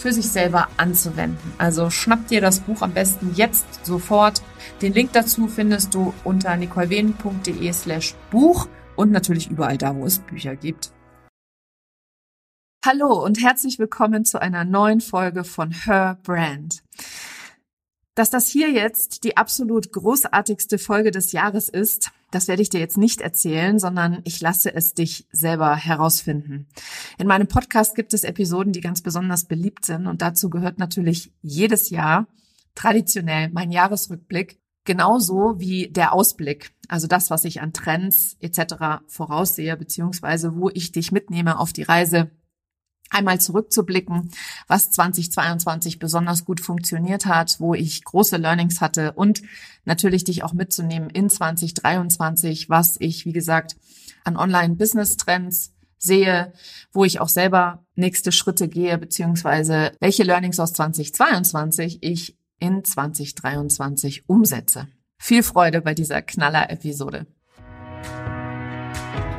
für sich selber anzuwenden. Also schnapp dir das Buch am besten jetzt sofort. Den Link dazu findest du unter nicolewenen.de slash Buch und natürlich überall da, wo es Bücher gibt. Hallo und herzlich willkommen zu einer neuen Folge von Her Brand. Dass das hier jetzt die absolut großartigste Folge des Jahres ist, das werde ich dir jetzt nicht erzählen, sondern ich lasse es dich selber herausfinden. In meinem Podcast gibt es Episoden, die ganz besonders beliebt sind und dazu gehört natürlich jedes Jahr traditionell mein Jahresrückblick, genauso wie der Ausblick, also das, was ich an Trends etc. voraussehe, beziehungsweise wo ich dich mitnehme auf die Reise einmal zurückzublicken, was 2022 besonders gut funktioniert hat, wo ich große Learnings hatte und natürlich dich auch mitzunehmen in 2023, was ich, wie gesagt, an Online-Business-Trends sehe, wo ich auch selber nächste Schritte gehe, beziehungsweise welche Learnings aus 2022 ich in 2023 umsetze. Viel Freude bei dieser Knaller-Episode.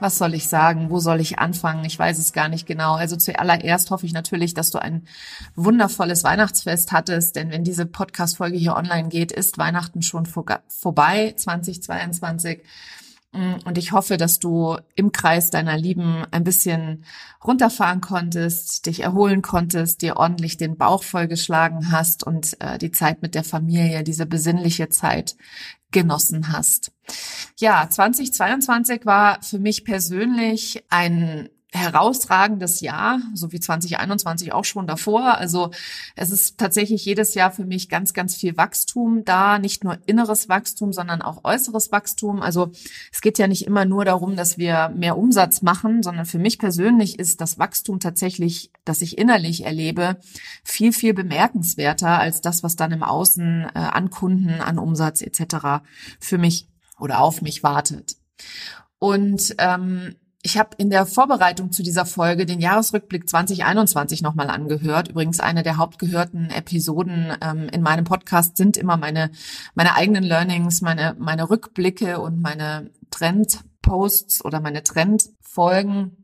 was soll ich sagen? Wo soll ich anfangen? Ich weiß es gar nicht genau. Also zuallererst hoffe ich natürlich, dass du ein wundervolles Weihnachtsfest hattest, denn wenn diese Podcast-Folge hier online geht, ist Weihnachten schon vorbei, 2022. Mm, und ich hoffe, dass du im Kreis deiner Lieben ein bisschen runterfahren konntest, dich erholen konntest, dir ordentlich den Bauch vollgeschlagen hast und äh, die Zeit mit der Familie, diese besinnliche Zeit genossen hast. Ja, 2022 war für mich persönlich ein herausragendes Jahr, so wie 2021 auch schon davor. Also es ist tatsächlich jedes Jahr für mich ganz, ganz viel Wachstum da, nicht nur inneres Wachstum, sondern auch äußeres Wachstum. Also es geht ja nicht immer nur darum, dass wir mehr Umsatz machen, sondern für mich persönlich ist das Wachstum tatsächlich, das ich innerlich erlebe, viel, viel bemerkenswerter als das, was dann im Außen äh, an Kunden, an Umsatz etc. für mich oder auf mich wartet. Und ähm, ich habe in der Vorbereitung zu dieser Folge den Jahresrückblick 2021 nochmal angehört. Übrigens eine der hauptgehörten Episoden ähm, in meinem Podcast sind immer meine meine eigenen Learnings, meine meine Rückblicke und meine Trendposts oder meine Trendfolgen.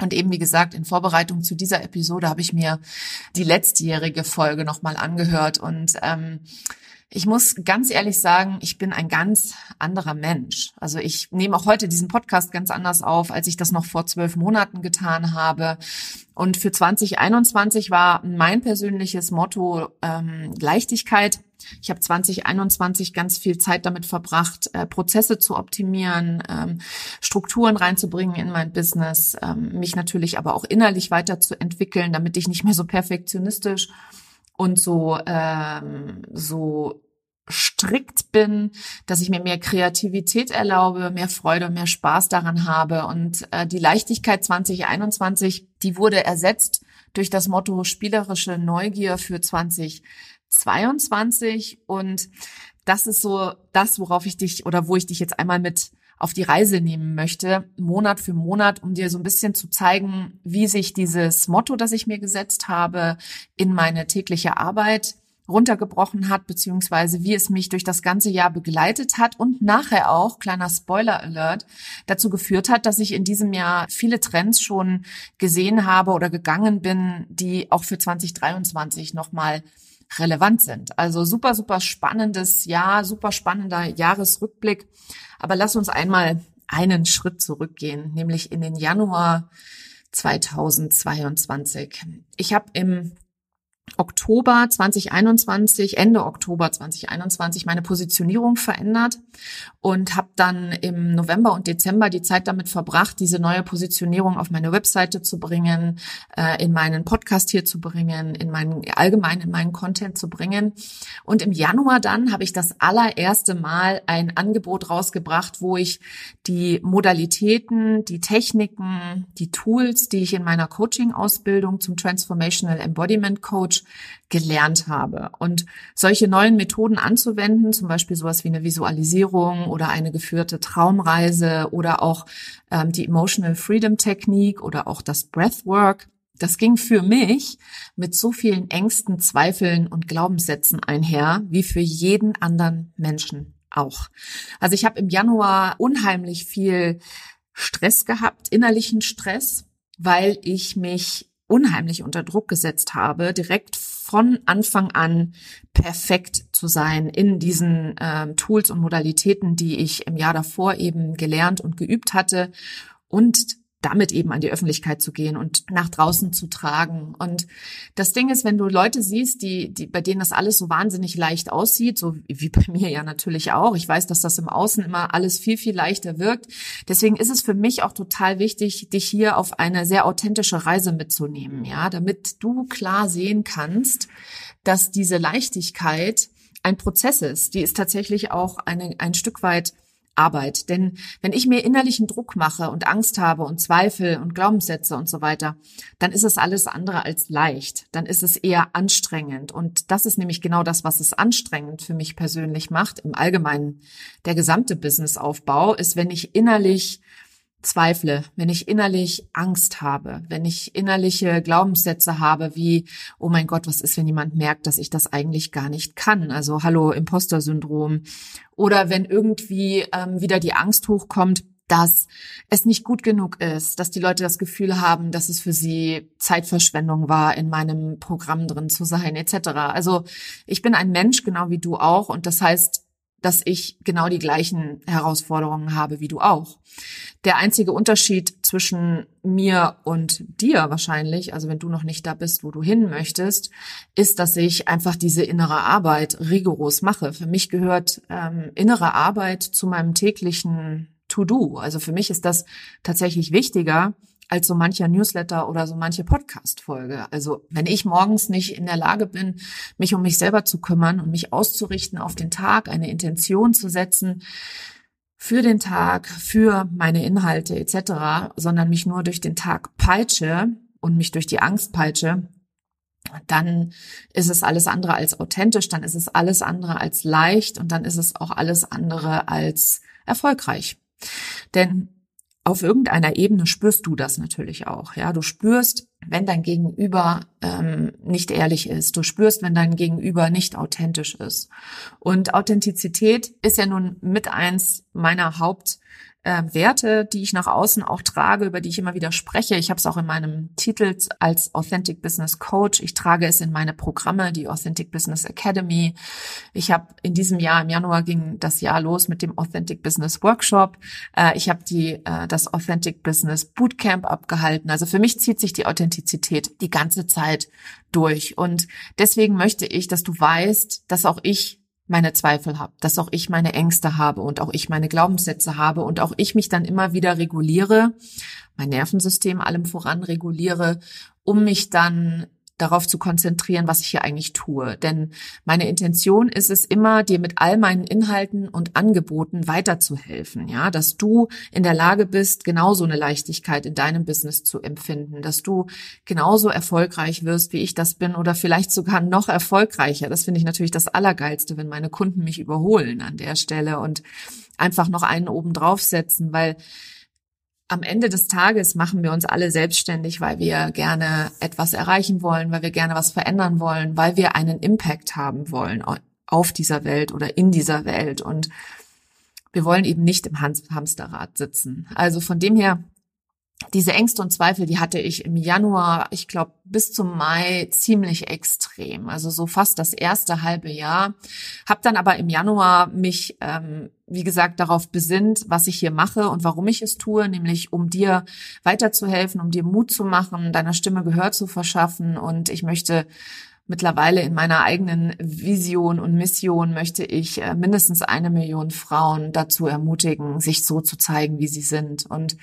Und eben wie gesagt, in Vorbereitung zu dieser Episode habe ich mir die letztjährige Folge nochmal angehört und ähm, ich muss ganz ehrlich sagen, ich bin ein ganz anderer Mensch. Also ich nehme auch heute diesen Podcast ganz anders auf, als ich das noch vor zwölf Monaten getan habe. Und für 2021 war mein persönliches Motto ähm, Leichtigkeit. Ich habe 2021 ganz viel Zeit damit verbracht, äh, Prozesse zu optimieren, ähm, Strukturen reinzubringen in mein Business, ähm, mich natürlich aber auch innerlich weiterzuentwickeln, damit ich nicht mehr so perfektionistisch und so ähm, so strikt bin, dass ich mir mehr Kreativität erlaube, mehr Freude und mehr Spaß daran habe. Und äh, die Leichtigkeit 2021, die wurde ersetzt durch das Motto spielerische Neugier für 2022. Und das ist so das, worauf ich dich oder wo ich dich jetzt einmal mit auf die Reise nehmen möchte, Monat für Monat, um dir so ein bisschen zu zeigen, wie sich dieses Motto, das ich mir gesetzt habe, in meine tägliche Arbeit runtergebrochen hat, beziehungsweise wie es mich durch das ganze Jahr begleitet hat und nachher auch, kleiner Spoiler Alert, dazu geführt hat, dass ich in diesem Jahr viele Trends schon gesehen habe oder gegangen bin, die auch für 2023 nochmal relevant sind. Also super, super spannendes Jahr, super spannender Jahresrückblick. Aber lass uns einmal einen Schritt zurückgehen, nämlich in den Januar 2022. Ich habe im Oktober 2021, Ende Oktober 2021 meine Positionierung verändert und habe dann im November und Dezember die Zeit damit verbracht, diese neue Positionierung auf meine Webseite zu bringen, äh, in meinen Podcast hier zu bringen, in meinen allgemein in meinen Content zu bringen. Und im Januar dann habe ich das allererste Mal ein Angebot rausgebracht, wo ich die Modalitäten, die Techniken, die Tools, die ich in meiner Coaching-Ausbildung zum Transformational Embodiment Coach Coach gelernt habe. Und solche neuen Methoden anzuwenden, zum Beispiel sowas wie eine Visualisierung oder eine geführte Traumreise oder auch ähm, die Emotional Freedom Technik oder auch das Breathwork, das ging für mich mit so vielen Ängsten, Zweifeln und Glaubenssätzen einher, wie für jeden anderen Menschen auch. Also ich habe im Januar unheimlich viel Stress gehabt, innerlichen Stress, weil ich mich unheimlich unter Druck gesetzt habe, direkt von Anfang an perfekt zu sein in diesen ähm, Tools und Modalitäten, die ich im Jahr davor eben gelernt und geübt hatte. Und damit eben an die Öffentlichkeit zu gehen und nach draußen zu tragen. Und das Ding ist, wenn du Leute siehst, die, die, bei denen das alles so wahnsinnig leicht aussieht, so wie bei mir ja natürlich auch. Ich weiß, dass das im Außen immer alles viel, viel leichter wirkt. Deswegen ist es für mich auch total wichtig, dich hier auf eine sehr authentische Reise mitzunehmen, ja, damit du klar sehen kannst, dass diese Leichtigkeit ein Prozess ist. Die ist tatsächlich auch eine, ein Stück weit Arbeit. Denn wenn ich mir innerlichen Druck mache und Angst habe und Zweifel und Glaubenssätze und so weiter, dann ist es alles andere als leicht. Dann ist es eher anstrengend. Und das ist nämlich genau das, was es anstrengend für mich persönlich macht. Im Allgemeinen der gesamte Businessaufbau ist, wenn ich innerlich zweifle, wenn ich innerlich Angst habe, wenn ich innerliche Glaubenssätze habe wie, oh mein Gott, was ist, wenn jemand merkt, dass ich das eigentlich gar nicht kann? Also hallo, Imposter-Syndrom. Oder wenn irgendwie ähm, wieder die Angst hochkommt, dass es nicht gut genug ist, dass die Leute das Gefühl haben, dass es für sie Zeitverschwendung war, in meinem Programm drin zu sein, etc. Also ich bin ein Mensch, genau wie du auch, und das heißt, dass ich genau die gleichen Herausforderungen habe wie du auch. Der einzige Unterschied zwischen mir und dir wahrscheinlich, also wenn du noch nicht da bist, wo du hin möchtest, ist, dass ich einfach diese innere Arbeit rigoros mache. Für mich gehört ähm, innere Arbeit zu meinem täglichen To-Do. Also für mich ist das tatsächlich wichtiger als so mancher Newsletter oder so manche Podcast-Folge. Also wenn ich morgens nicht in der Lage bin, mich um mich selber zu kümmern und mich auszurichten auf den Tag, eine Intention zu setzen für den Tag, für meine Inhalte etc., sondern mich nur durch den Tag peitsche und mich durch die Angst peitsche, dann ist es alles andere als authentisch, dann ist es alles andere als leicht und dann ist es auch alles andere als erfolgreich. Denn auf irgendeiner Ebene spürst du das natürlich auch. Ja, du spürst, wenn dein Gegenüber ähm, nicht ehrlich ist. Du spürst, wenn dein Gegenüber nicht authentisch ist. Und Authentizität ist ja nun mit eins meiner Haupt äh, Werte, die ich nach außen auch trage, über die ich immer wieder spreche. Ich habe es auch in meinem Titel als Authentic Business Coach. Ich trage es in meine Programme, die Authentic Business Academy. Ich habe in diesem Jahr, im Januar ging das Jahr los mit dem Authentic Business Workshop. Äh, ich habe die äh, das Authentic Business Bootcamp abgehalten. Also für mich zieht sich die Authentizität die ganze Zeit durch. Und deswegen möchte ich, dass du weißt, dass auch ich meine Zweifel habe, dass auch ich meine Ängste habe und auch ich meine Glaubenssätze habe und auch ich mich dann immer wieder reguliere, mein Nervensystem allem voran reguliere, um mich dann darauf zu konzentrieren, was ich hier eigentlich tue. Denn meine Intention ist es immer, dir mit all meinen Inhalten und Angeboten weiterzuhelfen, ja, dass du in der Lage bist, genauso eine Leichtigkeit in deinem Business zu empfinden, dass du genauso erfolgreich wirst, wie ich das bin oder vielleicht sogar noch erfolgreicher. Das finde ich natürlich das Allergeilste, wenn meine Kunden mich überholen an der Stelle und einfach noch einen oben draufsetzen, weil am Ende des Tages machen wir uns alle selbstständig, weil wir gerne etwas erreichen wollen, weil wir gerne was verändern wollen, weil wir einen Impact haben wollen auf dieser Welt oder in dieser Welt. Und wir wollen eben nicht im Hamsterrad sitzen. Also von dem her diese Ängste und Zweifel, die hatte ich im Januar, ich glaube, bis zum Mai ziemlich extrem. Also so fast das erste halbe Jahr. Hab dann aber im Januar mich, ähm, wie gesagt, darauf besinnt, was ich hier mache und warum ich es tue, nämlich um dir weiterzuhelfen, um dir Mut zu machen, deiner Stimme Gehör zu verschaffen. Und ich möchte mittlerweile in meiner eigenen Vision und Mission möchte ich äh, mindestens eine Million Frauen dazu ermutigen, sich so zu zeigen, wie sie sind. Und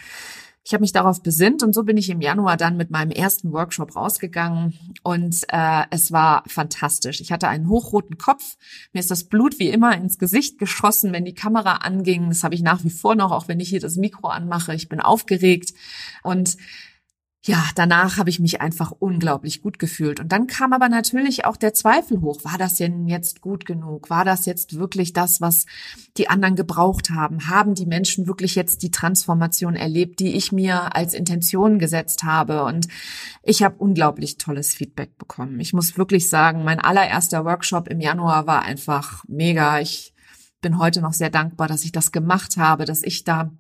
ich habe mich darauf besinnt und so bin ich im Januar dann mit meinem ersten Workshop rausgegangen und äh, es war fantastisch. Ich hatte einen hochroten Kopf, mir ist das Blut wie immer ins Gesicht geschossen, wenn die Kamera anging. Das habe ich nach wie vor noch, auch wenn ich hier das Mikro anmache. Ich bin aufgeregt und ja, danach habe ich mich einfach unglaublich gut gefühlt. Und dann kam aber natürlich auch der Zweifel hoch. War das denn jetzt gut genug? War das jetzt wirklich das, was die anderen gebraucht haben? Haben die Menschen wirklich jetzt die Transformation erlebt, die ich mir als Intention gesetzt habe? Und ich habe unglaublich tolles Feedback bekommen. Ich muss wirklich sagen, mein allererster Workshop im Januar war einfach mega. Ich bin heute noch sehr dankbar, dass ich das gemacht habe, dass ich da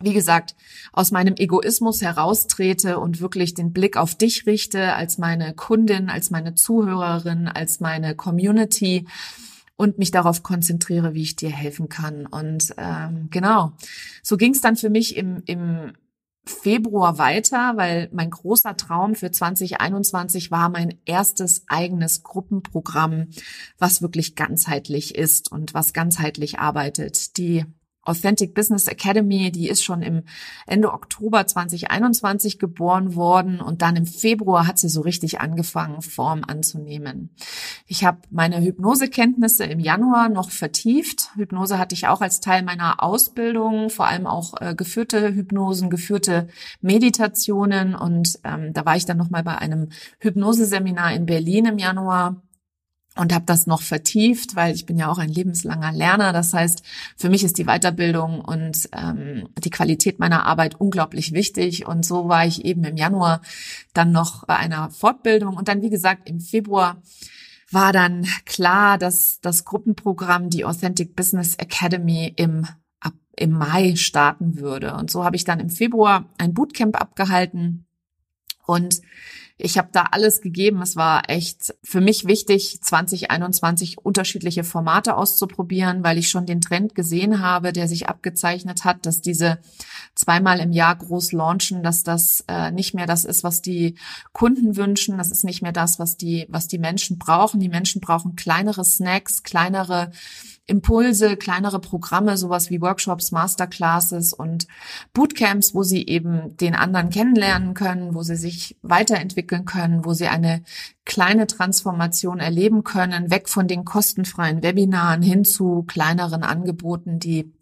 wie gesagt, aus meinem Egoismus heraustrete und wirklich den Blick auf dich richte als meine Kundin, als meine Zuhörerin, als meine Community und mich darauf konzentriere, wie ich dir helfen kann. Und ähm, genau, so ging es dann für mich im, im Februar weiter, weil mein großer Traum für 2021 war mein erstes eigenes Gruppenprogramm, was wirklich ganzheitlich ist und was ganzheitlich arbeitet. Die Authentic Business Academy, die ist schon im Ende Oktober 2021 geboren worden und dann im Februar hat sie so richtig angefangen, Form anzunehmen. Ich habe meine Hypnosekenntnisse im Januar noch vertieft. Hypnose hatte ich auch als Teil meiner Ausbildung, vor allem auch äh, geführte Hypnosen, geführte Meditationen und ähm, da war ich dann noch mal bei einem Hypnoseseminar in Berlin im Januar und habe das noch vertieft, weil ich bin ja auch ein lebenslanger Lerner. Das heißt, für mich ist die Weiterbildung und ähm, die Qualität meiner Arbeit unglaublich wichtig. Und so war ich eben im Januar dann noch bei einer Fortbildung und dann, wie gesagt, im Februar war dann klar, dass das Gruppenprogramm, die Authentic Business Academy im im Mai starten würde. Und so habe ich dann im Februar ein Bootcamp abgehalten und ich habe da alles gegeben. Es war echt für mich wichtig, 2021 unterschiedliche Formate auszuprobieren, weil ich schon den Trend gesehen habe, der sich abgezeichnet hat, dass diese zweimal im Jahr groß launchen, dass das äh, nicht mehr das ist, was die Kunden wünschen. Das ist nicht mehr das, was die, was die Menschen brauchen. Die Menschen brauchen kleinere Snacks, kleinere Impulse, kleinere Programme, sowas wie Workshops, Masterclasses und Bootcamps, wo sie eben den anderen kennenlernen können, wo sie sich weiterentwickeln können, wo sie eine kleine Transformation erleben können, weg von den kostenfreien Webinaren hin zu kleineren Angeboten, die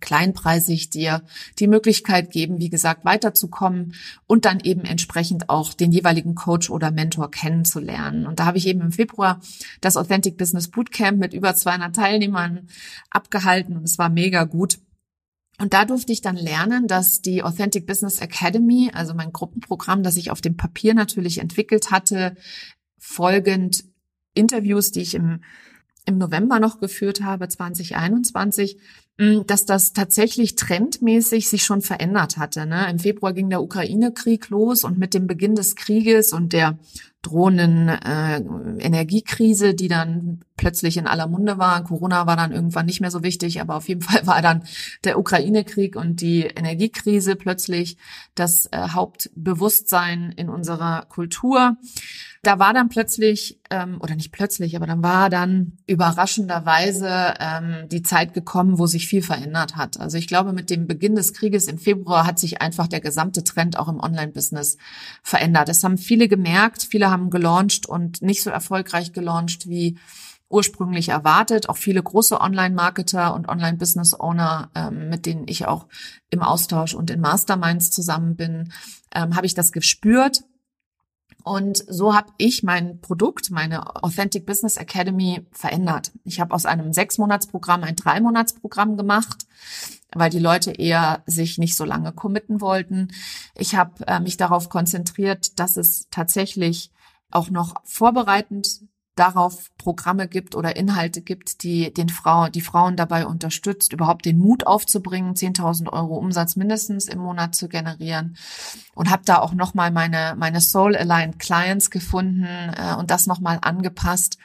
kleinpreisig dir die Möglichkeit geben, wie gesagt, weiterzukommen und dann eben entsprechend auch den jeweiligen Coach oder Mentor kennenzulernen. Und da habe ich eben im Februar das Authentic Business Bootcamp mit über 200 Teilnehmern abgehalten und es war mega gut. Und da durfte ich dann lernen, dass die Authentic Business Academy, also mein Gruppenprogramm, das ich auf dem Papier natürlich entwickelt hatte, folgend Interviews, die ich im, im November noch geführt habe, 2021, Mm, dass das tatsächlich trendmäßig sich schon verändert hatte. Ne? Im Februar ging der Ukraine-Krieg los und mit dem Beginn des Krieges und der drohenden äh, Energiekrise, die dann plötzlich in aller Munde war. Corona war dann irgendwann nicht mehr so wichtig, aber auf jeden Fall war dann der Ukraine-Krieg und die Energiekrise plötzlich das äh, Hauptbewusstsein in unserer Kultur. Da war dann plötzlich, ähm, oder nicht plötzlich, aber dann war dann überraschenderweise ähm, die Zeit gekommen, wo sich viel verändert hat. Also ich glaube, mit dem Beginn des Krieges im Februar hat sich einfach der gesamte Trend auch im Online-Business verändert. Das haben viele gemerkt, viele haben gelauncht und nicht so erfolgreich gelauncht wie ursprünglich erwartet. Auch viele große Online-Marketer und Online-Business-Owner, ähm, mit denen ich auch im Austausch und in Masterminds zusammen bin, ähm, habe ich das gespürt. Und so habe ich mein Produkt, meine Authentic Business Academy verändert. Ich habe aus einem Sechsmonatsprogramm ein Dreimonatsprogramm gemacht, weil die Leute eher sich nicht so lange committen wollten. Ich habe äh, mich darauf konzentriert, dass es tatsächlich auch noch vorbereitend darauf Programme gibt oder Inhalte gibt, die den Frauen, die Frauen dabei unterstützt, überhaupt den Mut aufzubringen, 10.000 Euro Umsatz mindestens im Monat zu generieren. Und habe da auch nochmal meine, meine Soul Aligned Clients gefunden äh, und das nochmal angepasst,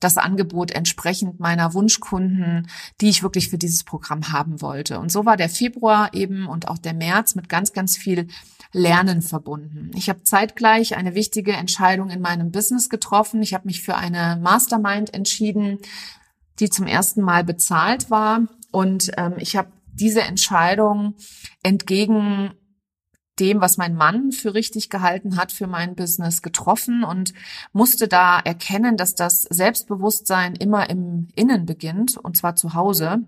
das Angebot entsprechend meiner Wunschkunden, die ich wirklich für dieses Programm haben wollte. Und so war der Februar eben und auch der März mit ganz, ganz viel Lernen verbunden. Ich habe zeitgleich eine wichtige Entscheidung in meinem Business getroffen. Ich habe mich für eine Mastermind entschieden, die zum ersten Mal bezahlt war. Und ähm, ich habe diese Entscheidung entgegen dem, was mein Mann für richtig gehalten hat für mein Business getroffen und musste da erkennen, dass das Selbstbewusstsein immer im Innen beginnt und zwar zu Hause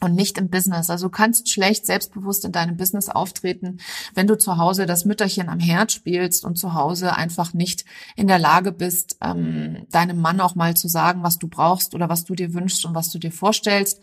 und nicht im Business. Also du kannst schlecht selbstbewusst in deinem Business auftreten, wenn du zu Hause das Mütterchen am Herd spielst und zu Hause einfach nicht in der Lage bist, ähm, deinem Mann auch mal zu sagen, was du brauchst oder was du dir wünschst und was du dir vorstellst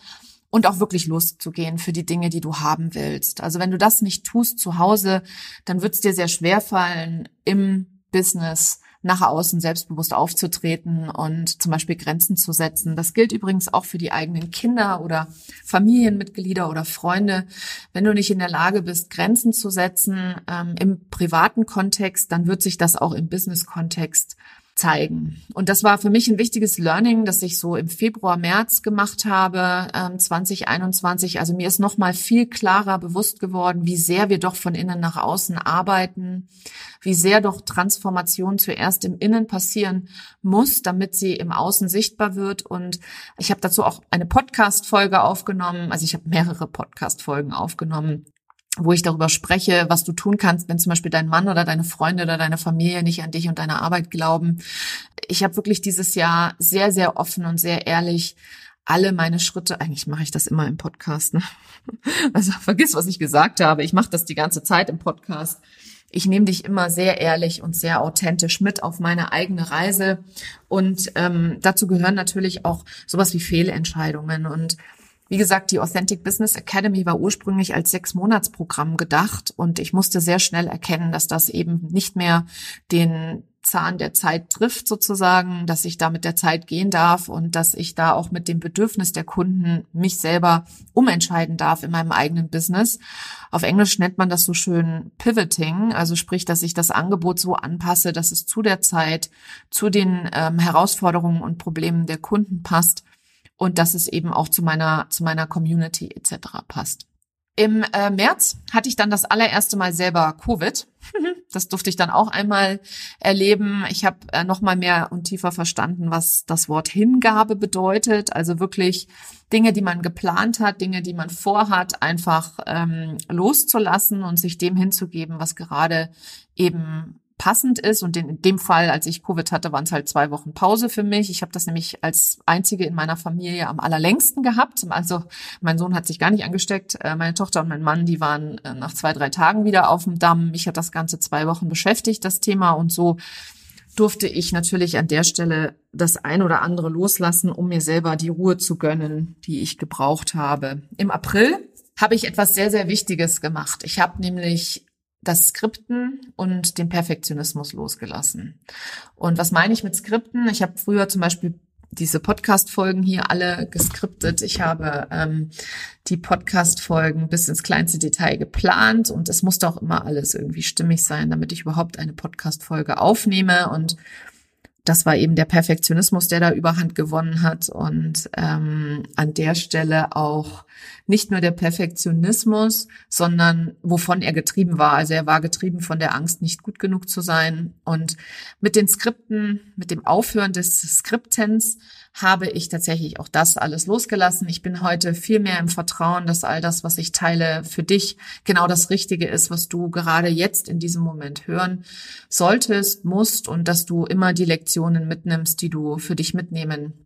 und auch wirklich loszugehen für die Dinge, die du haben willst. Also wenn du das nicht tust zu Hause, dann wird es dir sehr schwer fallen, im Business nach außen selbstbewusst aufzutreten und zum Beispiel Grenzen zu setzen. Das gilt übrigens auch für die eigenen Kinder oder Familienmitglieder oder Freunde. Wenn du nicht in der Lage bist, Grenzen zu setzen ähm, im privaten Kontext, dann wird sich das auch im Business-Kontext zeigen. Und das war für mich ein wichtiges Learning, das ich so im Februar, März gemacht habe, ähm, 2021. Also mir ist noch mal viel klarer bewusst geworden, wie sehr wir doch von innen nach außen arbeiten, wie sehr doch Transformation zuerst im Innen passieren muss, damit sie im Außen sichtbar wird. Und ich habe dazu auch eine Podcast-Folge aufgenommen. Also ich habe mehrere Podcast-Folgen aufgenommen wo ich darüber spreche, was du tun kannst, wenn zum Beispiel dein Mann oder deine Freunde oder deine Familie nicht an dich und deine Arbeit glauben. Ich habe wirklich dieses Jahr sehr, sehr offen und sehr ehrlich alle meine Schritte, eigentlich mache ich das immer im Podcast, ne? also vergiss, was ich gesagt habe, ich mache das die ganze Zeit im Podcast. ich nehme dich immer sehr ehrlich und sehr authentisch mit auf meine eigene Reise. Und ähm, dazu gehören natürlich auch sowas wie Fehlentscheidungen. Und wie gesagt, die Authentic Business Academy war ursprünglich als Sechs-Monats-Programm gedacht und ich musste sehr schnell erkennen, dass das eben nicht mehr den Zahn der Zeit trifft sozusagen, dass ich da mit der Zeit gehen darf und dass ich da auch mit dem Bedürfnis der Kunden mich selber umentscheiden darf in meinem eigenen Business. Auf Englisch nennt man das so schön Pivoting, also sprich, dass ich das Angebot so anpasse, dass es zu der Zeit, zu den ähm, Herausforderungen und Problemen der Kunden passt und dass es eben auch zu meiner, zu meiner Community etc. passt. Im äh, März hatte ich dann das allererste Mal selber Covid. Das durfte ich dann auch einmal erleben. Ich habe äh, noch mal mehr und tiefer verstanden, was das Wort Hingabe bedeutet. Also wirklich Dinge, die man geplant hat, Dinge, die man vorhat, einfach ähm, loszulassen und sich dem hinzugeben, was gerade eben passend ist. Und in dem Fall, als ich Covid hatte, waren es halt zwei Wochen Pause für mich. Ich habe das nämlich als einzige in meiner Familie am allerlängsten gehabt. Also mein Sohn hat sich gar nicht angesteckt. Äh, meine Tochter und mein Mann, die waren äh, nach zwei, drei Tagen wieder auf dem Damm. Mich hat das Ganze zwei Wochen beschäftigt, das Thema. Und so durfte ich natürlich an der Stelle das ein oder andere loslassen, um mir selber die Ruhe zu gönnen, die ich gebraucht habe. Im April habe ich etwas sehr, sehr Wichtiges gemacht. Ich habe nämlich das Skripten und den Perfektionismus losgelassen. Und was meine ich mit Skripten? Ich habe früher zum Beispiel diese Podcast-Folgen hier alle geskriptet. Ich habe ähm, die Podcast-Folgen bis ins kleinste Detail geplant und es musste auch immer alles irgendwie stimmig sein, damit ich überhaupt eine Podcast-Folge aufnehme. Und das war eben der Perfektionismus, der da überhand gewonnen hat. Und ähm, an der Stelle auch nicht nur der Perfektionismus, sondern wovon er getrieben war. Also er war getrieben von der Angst, nicht gut genug zu sein. Und mit den Skripten, mit dem Aufhören des Skriptens habe ich tatsächlich auch das alles losgelassen. Ich bin heute viel mehr im Vertrauen, dass all das, was ich teile, für dich genau das Richtige ist, was du gerade jetzt in diesem Moment hören solltest, musst und dass du immer die Lektionen mitnimmst, die du für dich mitnehmen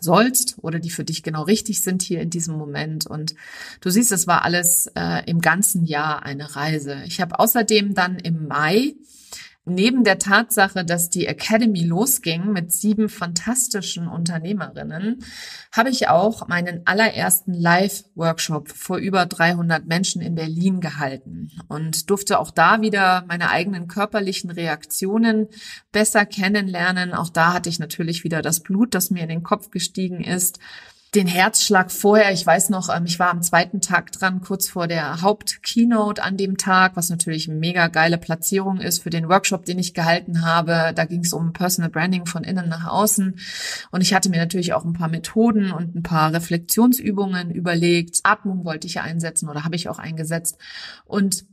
sollst oder die für dich genau richtig sind hier in diesem Moment. Und du siehst, es war alles äh, im ganzen Jahr eine Reise. Ich habe außerdem dann im Mai Neben der Tatsache, dass die Academy losging mit sieben fantastischen Unternehmerinnen, habe ich auch meinen allerersten Live-Workshop vor über 300 Menschen in Berlin gehalten und durfte auch da wieder meine eigenen körperlichen Reaktionen besser kennenlernen. Auch da hatte ich natürlich wieder das Blut, das mir in den Kopf gestiegen ist den Herzschlag vorher. Ich weiß noch, ähm, ich war am zweiten Tag dran, kurz vor der Hauptkeynote an dem Tag, was natürlich eine mega geile Platzierung ist für den Workshop, den ich gehalten habe. Da ging es um Personal Branding von innen nach außen. Und ich hatte mir natürlich auch ein paar Methoden und ein paar Reflexionsübungen überlegt. Atmung wollte ich einsetzen oder habe ich auch eingesetzt. Und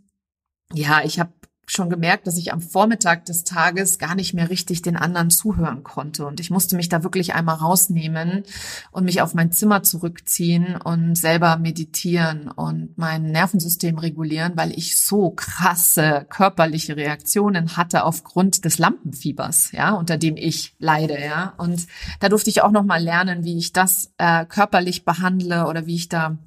ja, ich habe schon gemerkt, dass ich am Vormittag des Tages gar nicht mehr richtig den anderen zuhören konnte. Und ich musste mich da wirklich einmal rausnehmen und mich auf mein Zimmer zurückziehen und selber meditieren und mein Nervensystem regulieren, weil ich so krasse körperliche Reaktionen hatte aufgrund des Lampenfiebers, ja, unter dem ich leide, ja. Und da durfte ich auch noch mal lernen, wie ich das äh, körperlich behandle oder wie ich da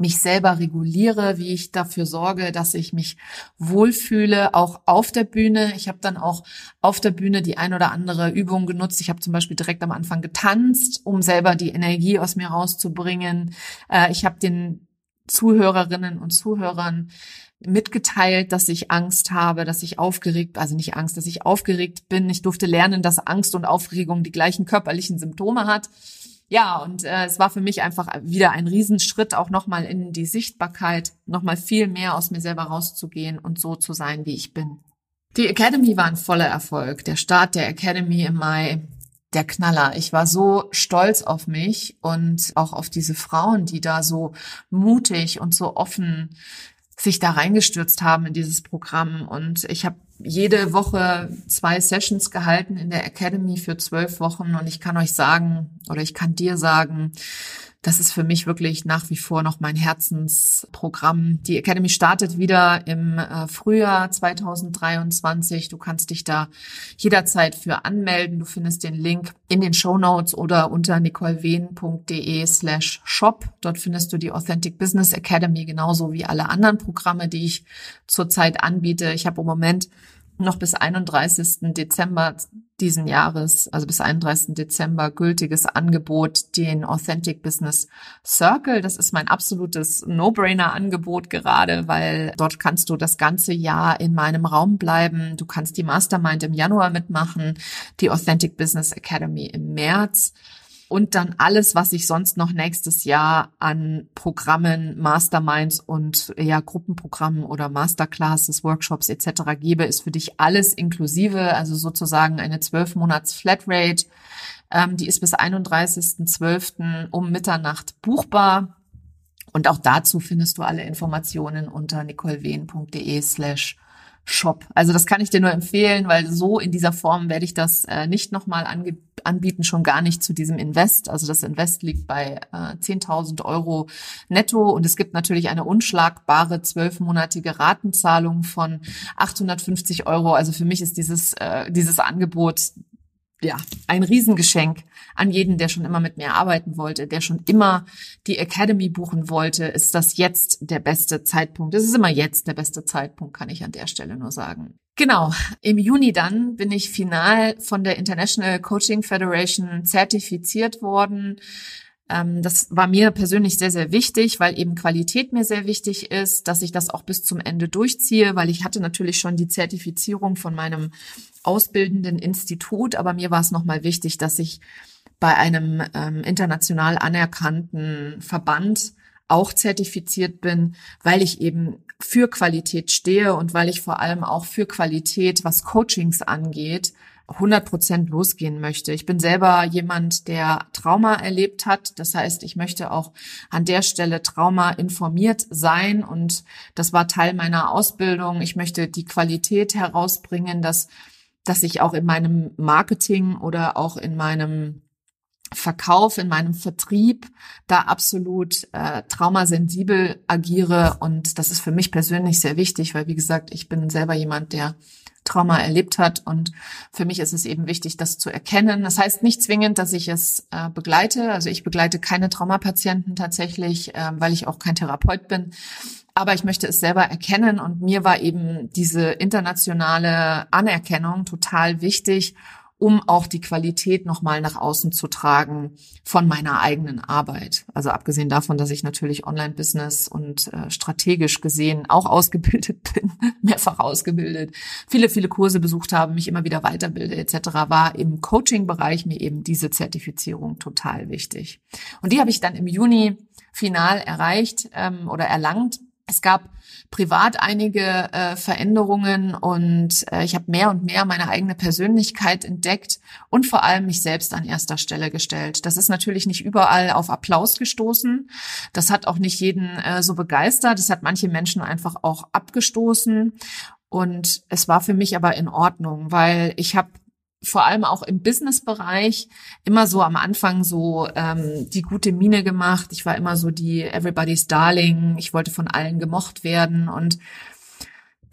mich selber reguliere, wie ich dafür sorge, dass ich mich wohlfühle, auch auf der Bühne. Ich habe dann auch auf der Bühne die ein oder andere Übung genutzt. Ich habe zum Beispiel direkt am Anfang getanzt, um selber die Energie aus mir rauszubringen. Äh, ich habe den Zuhörerinnen und Zuhörern mitgeteilt, dass ich Angst habe, dass ich aufgeregt, also nicht Angst, dass ich aufgeregt bin. Ich durfte lernen, dass Angst und Aufregung die gleichen körperlichen Symptome hat ja, und äh, es war für mich einfach wieder ein Riesenschritt, auch nochmal in die Sichtbarkeit, nochmal viel mehr aus mir selber rauszugehen und so zu sein, wie ich bin. Die Academy war ein voller Erfolg. Der Start der Academy im Mai, der Knaller. Ich war so stolz auf mich und auch auf diese Frauen, die da so mutig und so offen sich da reingestürzt haben in dieses Programm. Und ich habe jede Woche zwei Sessions gehalten in der Academy für zwölf Wochen. Und ich kann euch sagen oder ich kann dir sagen, das ist für mich wirklich nach wie vor noch mein Herzensprogramm. Die Academy startet wieder im äh, Frühjahr 2023. Du kannst dich da jederzeit für anmelden. Du findest den Link in den Show Notes oder unter nicolewehn.de slash shop. Dort findest du die Authentic Business Academy genauso wie alle anderen Programme, die ich zurzeit anbiete. Ich habe im Moment noch bis 31. Dezember diesen Jahres, also bis 31. Dezember gültiges Angebot, den Authentic Business Circle. Das ist mein absolutes No-Brainer-Angebot gerade, weil dort kannst du das ganze Jahr in meinem Raum bleiben. Du kannst die Mastermind im Januar mitmachen, die Authentic Business Academy im März und dann alles, was ich sonst noch nächstes Jahr an Programmen, Masterminds und ja Gruppenprogrammen oder Masterclasses, Workshops etc. gebe, ist für dich alles inklusive, also sozusagen eine zwölf Monats Flatrate. Ähm, die ist bis 31.12. um Mitternacht buchbar. Und auch dazu findest du alle Informationen unter nicolewehn.de slash Shop. Also das kann ich dir nur empfehlen, weil so in dieser Form werde ich das äh, nicht nochmal anbieten, schon gar nicht zu diesem Invest. Also das Invest liegt bei äh, 10.000 Euro netto und es gibt natürlich eine unschlagbare zwölfmonatige Ratenzahlung von 850 Euro. Also für mich ist dieses, äh, dieses Angebot ja, ein Riesengeschenk an jeden, der schon immer mit mir arbeiten wollte, der schon immer die Academy buchen wollte, ist das jetzt der beste Zeitpunkt. Es ist immer jetzt der beste Zeitpunkt, kann ich an der Stelle nur sagen. Genau, im Juni dann bin ich final von der International Coaching Federation zertifiziert worden. Ähm, das war mir persönlich sehr, sehr wichtig, weil eben Qualität mir sehr wichtig ist, dass ich das auch bis zum Ende durchziehe, weil ich hatte natürlich schon die Zertifizierung von meinem ausbildenden Institut, aber mir war es nochmal wichtig, dass ich bei einem ähm, international anerkannten Verband auch zertifiziert bin, weil ich eben für Qualität stehe und weil ich vor allem auch für Qualität, was Coachings angeht, 100 Prozent losgehen möchte. Ich bin selber jemand, der Trauma erlebt hat. Das heißt, ich möchte auch an der Stelle Trauma informiert sein und das war Teil meiner Ausbildung. Ich möchte die Qualität herausbringen, dass, dass ich auch in meinem Marketing oder auch in meinem Verkauf, in meinem Vertrieb da absolut äh, traumasensibel agiere und das ist für mich persönlich sehr wichtig, weil wie gesagt, ich bin selber jemand, der Trauma erlebt hat. Und für mich ist es eben wichtig, das zu erkennen. Das heißt nicht zwingend, dass ich es äh, begleite. Also ich begleite keine Traumapatienten tatsächlich, äh, weil ich auch kein Therapeut bin. Aber ich möchte es selber erkennen und mir war eben diese internationale Anerkennung total wichtig, um auch die Qualität nochmal nach außen zu tragen von meiner eigenen Arbeit. Also abgesehen davon, dass ich natürlich Online-Business und äh, strategisch gesehen auch ausgebildet bin, mehrfach ausgebildet, viele, viele Kurse besucht habe, mich immer wieder weiterbilde etc., war im Coaching-Bereich mir eben diese Zertifizierung total wichtig. Und die habe ich dann im Juni final erreicht ähm, oder erlangt es gab privat einige äh, Veränderungen und äh, ich habe mehr und mehr meine eigene Persönlichkeit entdeckt und vor allem mich selbst an erster Stelle gestellt. Das ist natürlich nicht überall auf Applaus gestoßen. Das hat auch nicht jeden äh, so begeistert. Das hat manche Menschen einfach auch abgestoßen. Und es war für mich aber in Ordnung, weil ich habe vor allem auch im Business-Bereich immer so am Anfang so ähm, die gute Mine gemacht. Ich war immer so die Everybody's Darling. Ich wollte von allen gemocht werden und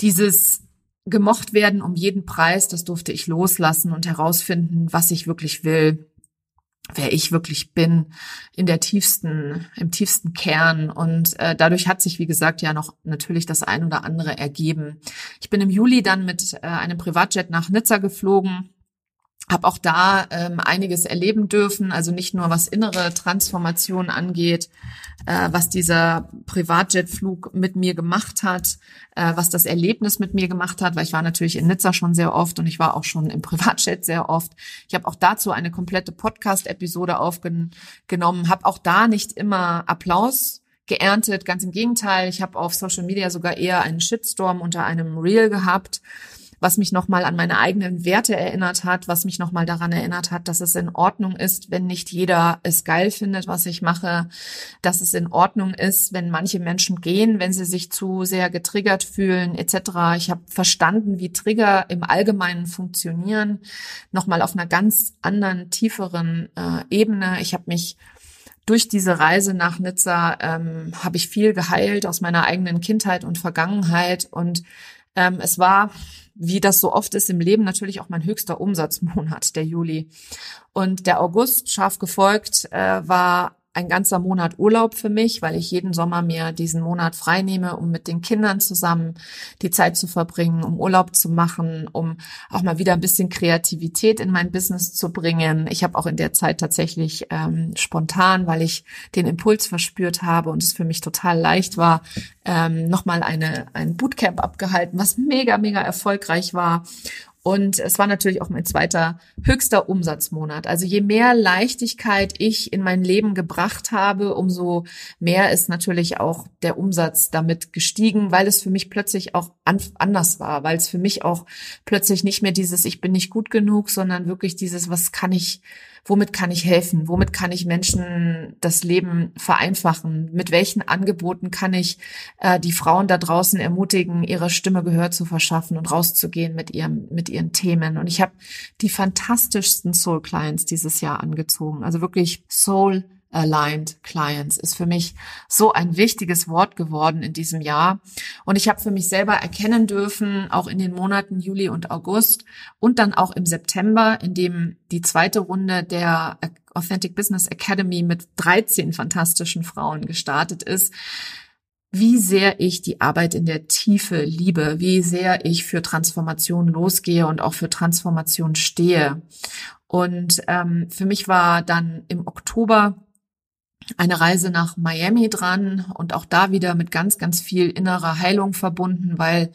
dieses gemocht werden um jeden Preis, das durfte ich loslassen und herausfinden, was ich wirklich will, wer ich wirklich bin, in der tiefsten, im tiefsten Kern. Und äh, dadurch hat sich, wie gesagt, ja noch natürlich das ein oder andere ergeben. Ich bin im Juli dann mit äh, einem Privatjet nach Nizza geflogen habe auch da ähm, einiges erleben dürfen, also nicht nur was innere Transformation angeht, äh, was dieser Privatjetflug mit mir gemacht hat, äh, was das Erlebnis mit mir gemacht hat, weil ich war natürlich in Nizza schon sehr oft und ich war auch schon im Privatjet sehr oft. Ich habe auch dazu eine komplette Podcast-Episode aufgenommen, habe auch da nicht immer Applaus geerntet, ganz im Gegenteil, ich habe auf Social Media sogar eher einen Shitstorm unter einem Reel gehabt was mich nochmal an meine eigenen Werte erinnert hat, was mich nochmal daran erinnert hat, dass es in Ordnung ist, wenn nicht jeder es geil findet, was ich mache, dass es in Ordnung ist, wenn manche Menschen gehen, wenn sie sich zu sehr getriggert fühlen, etc. Ich habe verstanden, wie Trigger im Allgemeinen funktionieren, nochmal auf einer ganz anderen, tieferen äh, Ebene. Ich habe mich durch diese Reise nach Nizza ähm, habe ich viel geheilt aus meiner eigenen Kindheit und Vergangenheit. Und ähm, es war, wie das so oft ist im Leben, natürlich auch mein höchster Umsatzmonat, der Juli. Und der August, scharf gefolgt, äh, war ein ganzer Monat Urlaub für mich, weil ich jeden Sommer mir diesen Monat frei nehme, um mit den Kindern zusammen die Zeit zu verbringen, um Urlaub zu machen, um auch mal wieder ein bisschen Kreativität in mein Business zu bringen. Ich habe auch in der Zeit tatsächlich ähm, spontan, weil ich den Impuls verspürt habe und es für mich total leicht war, ähm, nochmal eine, ein Bootcamp abgehalten, was mega, mega erfolgreich war. Und es war natürlich auch mein zweiter höchster Umsatzmonat. Also je mehr Leichtigkeit ich in mein Leben gebracht habe, umso mehr ist natürlich auch der Umsatz damit gestiegen, weil es für mich plötzlich auch anders war, weil es für mich auch plötzlich nicht mehr dieses Ich bin nicht gut genug, sondern wirklich dieses, was kann ich womit kann ich helfen? Womit kann ich Menschen das Leben vereinfachen? Mit welchen Angeboten kann ich äh, die Frauen da draußen ermutigen, ihrer Stimme Gehör zu verschaffen und rauszugehen mit ihrem, mit ihren Themen? Und ich habe die fantastischsten Soul Clients dieses Jahr angezogen. Also wirklich Soul Aligned Clients ist für mich so ein wichtiges Wort geworden in diesem Jahr. Und ich habe für mich selber erkennen dürfen, auch in den Monaten Juli und August und dann auch im September, in dem die zweite Runde der Authentic Business Academy mit 13 fantastischen Frauen gestartet ist, wie sehr ich die Arbeit in der Tiefe liebe, wie sehr ich für Transformation losgehe und auch für Transformation stehe. Und ähm, für mich war dann im Oktober eine Reise nach Miami dran und auch da wieder mit ganz, ganz viel innerer Heilung verbunden, weil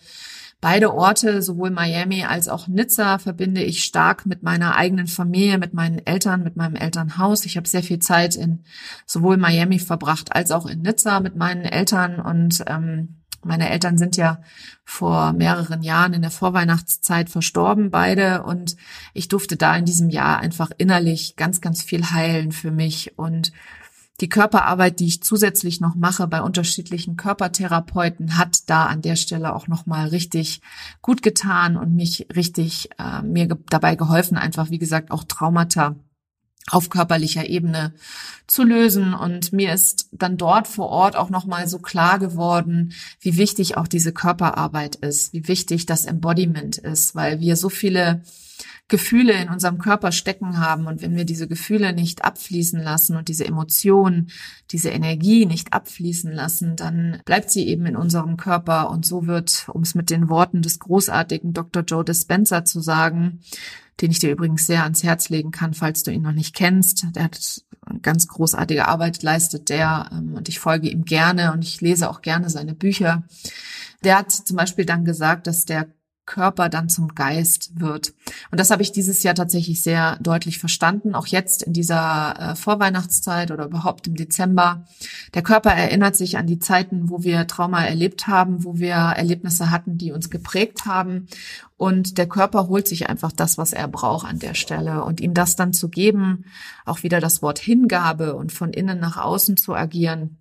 beide Orte, sowohl Miami als auch Nizza, verbinde ich stark mit meiner eigenen Familie, mit meinen Eltern, mit meinem Elternhaus. Ich habe sehr viel Zeit in sowohl Miami verbracht als auch in Nizza mit meinen Eltern und ähm, meine Eltern sind ja vor mehreren Jahren in der Vorweihnachtszeit verstorben, beide. Und ich durfte da in diesem Jahr einfach innerlich ganz, ganz viel heilen für mich und die Körperarbeit, die ich zusätzlich noch mache bei unterschiedlichen Körpertherapeuten, hat da an der Stelle auch noch mal richtig gut getan und mich richtig äh, mir ge dabei geholfen, einfach wie gesagt auch Traumata auf körperlicher Ebene zu lösen. Und mir ist dann dort vor Ort auch nochmal so klar geworden, wie wichtig auch diese Körperarbeit ist, wie wichtig das Embodiment ist, weil wir so viele Gefühle in unserem Körper stecken haben und wenn wir diese Gefühle nicht abfließen lassen und diese Emotionen, diese Energie nicht abfließen lassen, dann bleibt sie eben in unserem Körper und so wird, um es mit den Worten des großartigen Dr. Joe Dispenza zu sagen, den ich dir übrigens sehr ans Herz legen kann, falls du ihn noch nicht kennst. Der hat ganz großartige Arbeit leistet der ähm, und ich folge ihm gerne und ich lese auch gerne seine Bücher. Der hat zum Beispiel dann gesagt, dass der Körper dann zum Geist wird. Und das habe ich dieses Jahr tatsächlich sehr deutlich verstanden, auch jetzt in dieser äh, Vorweihnachtszeit oder überhaupt im Dezember. Der Körper erinnert sich an die Zeiten, wo wir Trauma erlebt haben, wo wir Erlebnisse hatten, die uns geprägt haben. Und der Körper holt sich einfach das, was er braucht an der Stelle. Und ihm das dann zu geben, auch wieder das Wort Hingabe und von innen nach außen zu agieren,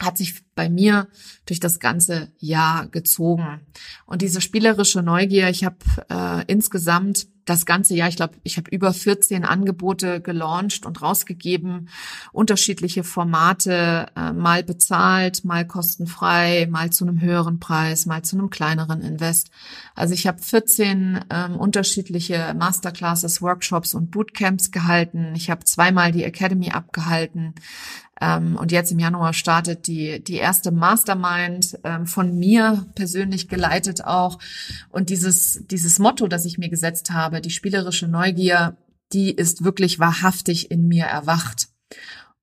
hat sich bei mir durch das ganze Jahr gezogen. Und diese spielerische Neugier, ich habe äh, insgesamt das ganze Jahr, ich glaube, ich habe über 14 Angebote gelauncht und rausgegeben, unterschiedliche Formate, äh, mal bezahlt, mal kostenfrei, mal zu einem höheren Preis, mal zu einem kleineren Invest. Also ich habe 14 ähm, unterschiedliche Masterclasses, Workshops und Bootcamps gehalten. Ich habe zweimal die Academy abgehalten. Ähm, und jetzt im Januar startet die, die erste Mastermind ähm, von mir persönlich geleitet auch. Und dieses, dieses Motto, das ich mir gesetzt habe, die spielerische Neugier, die ist wirklich wahrhaftig in mir erwacht.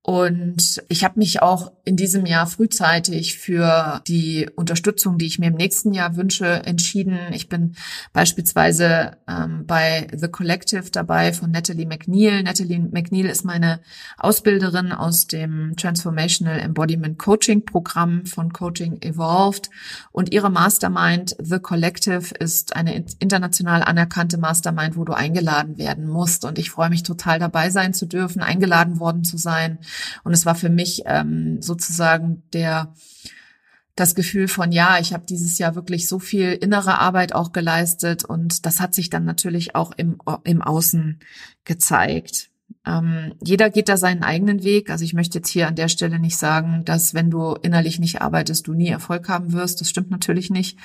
Und ich habe mich auch in diesem Jahr frühzeitig für die Unterstützung, die ich mir im nächsten Jahr wünsche, entschieden. Ich bin beispielsweise ähm, bei The Collective dabei von Natalie McNeil. Natalie McNeil ist meine Ausbilderin aus dem Transformational Embodiment Coaching Programm von Coaching Evolved. Und ihre Mastermind The Collective ist eine international anerkannte Mastermind, wo du eingeladen werden musst. Und ich freue mich total dabei sein zu dürfen, eingeladen worden zu sein und es war für mich ähm, sozusagen der das Gefühl von, ja, ich habe dieses Jahr wirklich so viel innere Arbeit auch geleistet und das hat sich dann natürlich auch im, im Außen gezeigt. Ähm, jeder geht da seinen eigenen Weg. Also ich möchte jetzt hier an der Stelle nicht sagen, dass wenn du innerlich nicht arbeitest, du nie Erfolg haben wirst. Das stimmt natürlich nicht.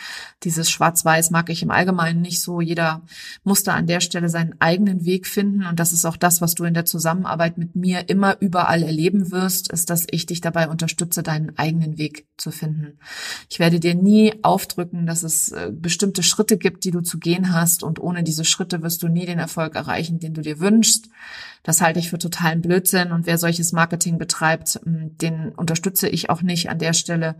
Dieses Schwarz-Weiß mag ich im Allgemeinen nicht so. Jeder muss da an der Stelle seinen eigenen Weg finden. Und das ist auch das, was du in der Zusammenarbeit mit mir immer überall erleben wirst, ist, dass ich dich dabei unterstütze, deinen eigenen Weg zu finden. Ich werde dir nie aufdrücken, dass es äh, bestimmte Schritte gibt, die du zu gehen hast. Und ohne diese Schritte wirst du nie den Erfolg erreichen, den du dir wünschst. Das halte ich für totalen Blödsinn und wer solches Marketing betreibt, den unterstütze ich auch nicht an der Stelle,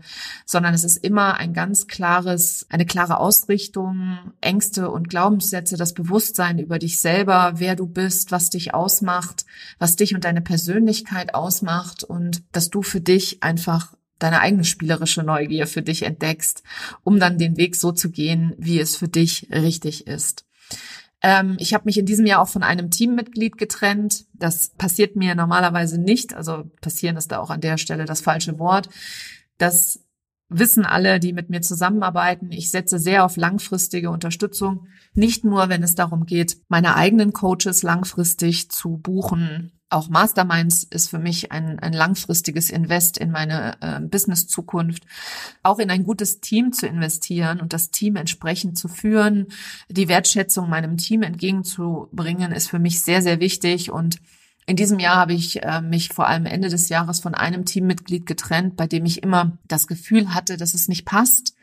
sondern es ist immer ein ganz klares, eine klare Ausrichtung, Ängste und Glaubenssätze, das Bewusstsein über dich selber, wer du bist, was dich ausmacht, was dich und deine Persönlichkeit ausmacht und dass du für dich einfach deine eigene spielerische Neugier für dich entdeckst, um dann den Weg so zu gehen, wie es für dich richtig ist. Ähm, ich habe mich in diesem Jahr auch von einem Teammitglied getrennt. Das passiert mir normalerweise nicht. Also passieren ist da auch an der Stelle das falsche Wort. Das wissen alle, die mit mir zusammenarbeiten. Ich setze sehr auf langfristige Unterstützung. Nicht nur, wenn es darum geht, meine eigenen Coaches langfristig zu buchen, auch Masterminds ist für mich ein, ein langfristiges Invest in meine äh, Business-Zukunft. Auch in ein gutes Team zu investieren und das Team entsprechend zu führen, die Wertschätzung meinem Team entgegenzubringen, ist für mich sehr, sehr wichtig und in diesem Jahr habe ich äh, mich vor allem Ende des Jahres von einem Teammitglied getrennt, bei dem ich immer das Gefühl hatte, dass es nicht passt,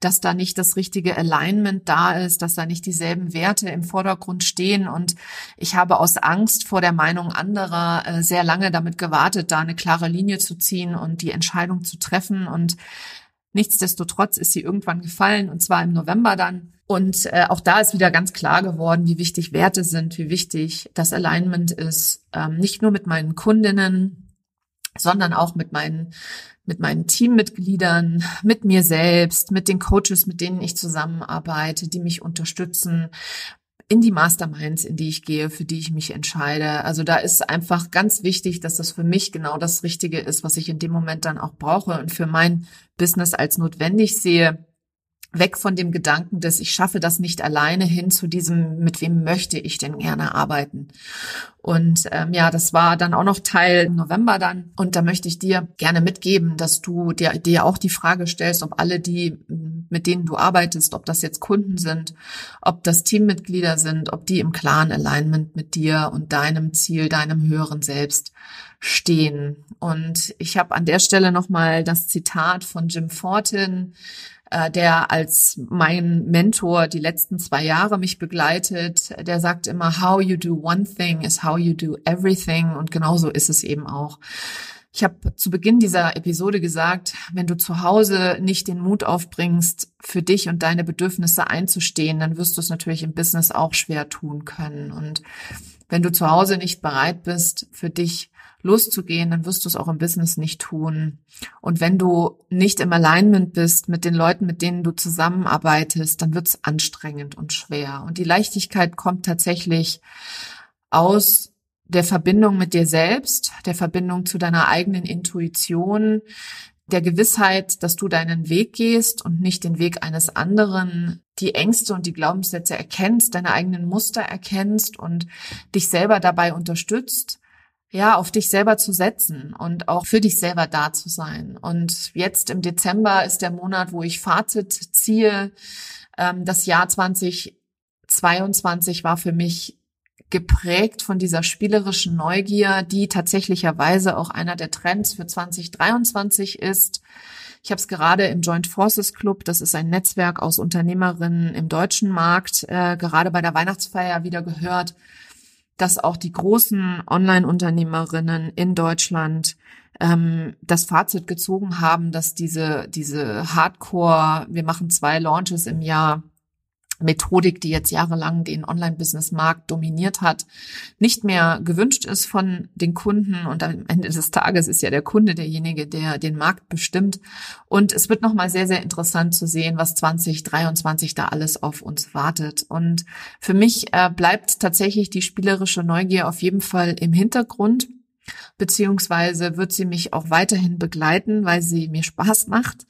dass da nicht das richtige Alignment da ist, dass da nicht dieselben Werte im Vordergrund stehen. Und ich habe aus Angst vor der Meinung anderer äh, sehr lange damit gewartet, da eine klare Linie zu ziehen und die Entscheidung zu treffen. Und nichtsdestotrotz ist sie irgendwann gefallen, und zwar im November dann. Und äh, auch da ist wieder ganz klar geworden, wie wichtig Werte sind, wie wichtig das Alignment ist, ähm, nicht nur mit meinen Kundinnen, sondern auch mit meinen mit meinen Teammitgliedern, mit mir selbst, mit den Coaches, mit denen ich zusammenarbeite, die mich unterstützen, in die Masterminds, in die ich gehe, für die ich mich entscheide. Also da ist einfach ganz wichtig, dass das für mich genau das Richtige ist, was ich in dem Moment dann auch brauche und für mein Business als notwendig sehe weg von dem Gedanken, dass ich schaffe das nicht alleine hin zu diesem, mit wem möchte ich denn gerne arbeiten. Und ähm, ja, das war dann auch noch Teil November dann. Und da möchte ich dir gerne mitgeben, dass du dir, dir auch die Frage stellst, ob alle die, mit denen du arbeitest, ob das jetzt Kunden sind, ob das Teammitglieder sind, ob die im klaren Alignment mit dir und deinem Ziel, deinem höheren Selbst stehen. Und ich habe an der Stelle nochmal das Zitat von Jim Fortin äh, der als mein Mentor die letzten zwei Jahre mich begleitet, der sagt immer, how you do one thing is how you do everything. Und genauso ist es eben auch. Ich habe zu Beginn dieser Episode gesagt, wenn du zu Hause nicht den Mut aufbringst, für dich und deine Bedürfnisse einzustehen, dann wirst du es natürlich im Business auch schwer tun können. Und wenn du zu Hause nicht bereit bist, für dich loszugehen, dann wirst du es auch im Business nicht tun. Und wenn du nicht im Alignment bist mit den Leuten, mit denen du zusammenarbeitest, dann wird es anstrengend und schwer. Und die Leichtigkeit kommt tatsächlich aus der Verbindung mit dir selbst, der Verbindung zu deiner eigenen Intuition, der Gewissheit, dass du deinen Weg gehst und nicht den Weg eines anderen, die Ängste und die Glaubenssätze erkennst, deine eigenen Muster erkennst und dich selber dabei unterstützt, ja, auf dich selber zu setzen und auch für dich selber da zu sein. Und jetzt im Dezember ist der Monat, wo ich Fazit ziehe. Ähm, das Jahr 2022 war für mich geprägt von dieser spielerischen Neugier, die tatsächlicherweise auch einer der Trends für 2023 ist. Ich habe es gerade im Joint Forces Club, das ist ein Netzwerk aus Unternehmerinnen im deutschen Markt, äh, gerade bei der Weihnachtsfeier wieder gehört dass auch die großen Online-Unternehmerinnen in Deutschland ähm, das Fazit gezogen haben, dass diese, diese Hardcore, wir machen zwei Launches im Jahr, Methodik, die jetzt jahrelang den Online-Business-Markt dominiert hat, nicht mehr gewünscht ist von den Kunden. Und am Ende des Tages ist ja der Kunde derjenige, der den Markt bestimmt. Und es wird nochmal sehr, sehr interessant zu sehen, was 2023 da alles auf uns wartet. Und für mich äh, bleibt tatsächlich die spielerische Neugier auf jeden Fall im Hintergrund. Beziehungsweise wird sie mich auch weiterhin begleiten, weil sie mir Spaß macht,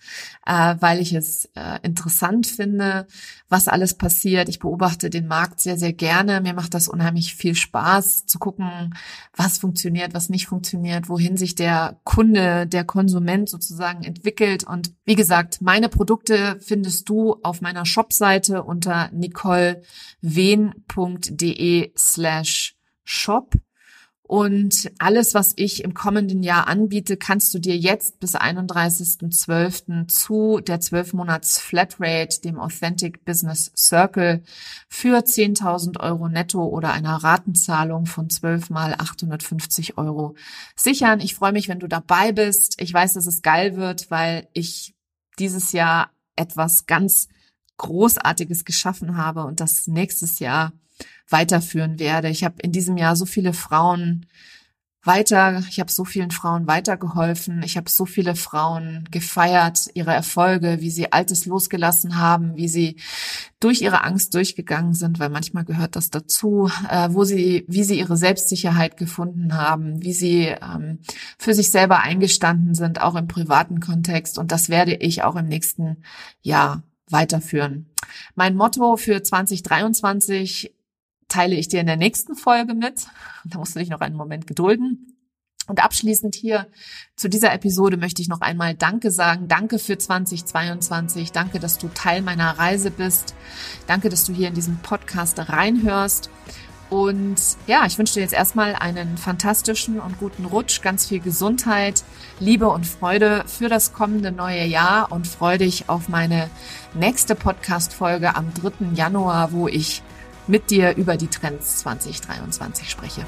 äh, weil ich es äh, interessant finde, was alles passiert. Ich beobachte den Markt sehr, sehr gerne. Mir macht das unheimlich viel Spaß zu gucken, was funktioniert, was nicht funktioniert, wohin sich der Kunde, der Konsument sozusagen entwickelt. Und wie gesagt, meine Produkte findest du auf meiner Shopseite unter nicolewen.de slash shop. Und alles, was ich im kommenden Jahr anbiete, kannst du dir jetzt bis 31.12. zu der 12 Monats Flatrate, dem Authentic Business Circle, für 10.000 Euro netto oder einer Ratenzahlung von 12 mal 850 Euro sichern. Ich freue mich, wenn du dabei bist. Ich weiß, dass es geil wird, weil ich dieses Jahr etwas ganz Großartiges geschaffen habe und das nächstes Jahr weiterführen werde. Ich habe in diesem Jahr so viele Frauen weiter, ich habe so vielen Frauen weitergeholfen, ich habe so viele Frauen gefeiert, ihre Erfolge, wie sie Altes losgelassen haben, wie sie durch ihre Angst durchgegangen sind, weil manchmal gehört das dazu, äh, wo sie, wie sie ihre Selbstsicherheit gefunden haben, wie sie ähm, für sich selber eingestanden sind, auch im privaten Kontext. Und das werde ich auch im nächsten Jahr weiterführen. Mein Motto für 2023 teile ich dir in der nächsten Folge mit. Da musst du dich noch einen Moment gedulden. Und abschließend hier zu dieser Episode möchte ich noch einmal Danke sagen. Danke für 2022. Danke, dass du Teil meiner Reise bist. Danke, dass du hier in diesen Podcast reinhörst. Und ja, ich wünsche dir jetzt erstmal einen fantastischen und guten Rutsch, ganz viel Gesundheit, Liebe und Freude für das kommende neue Jahr und freue dich auf meine nächste Podcast-Folge am 3. Januar, wo ich mit dir über die Trends 2023 spreche.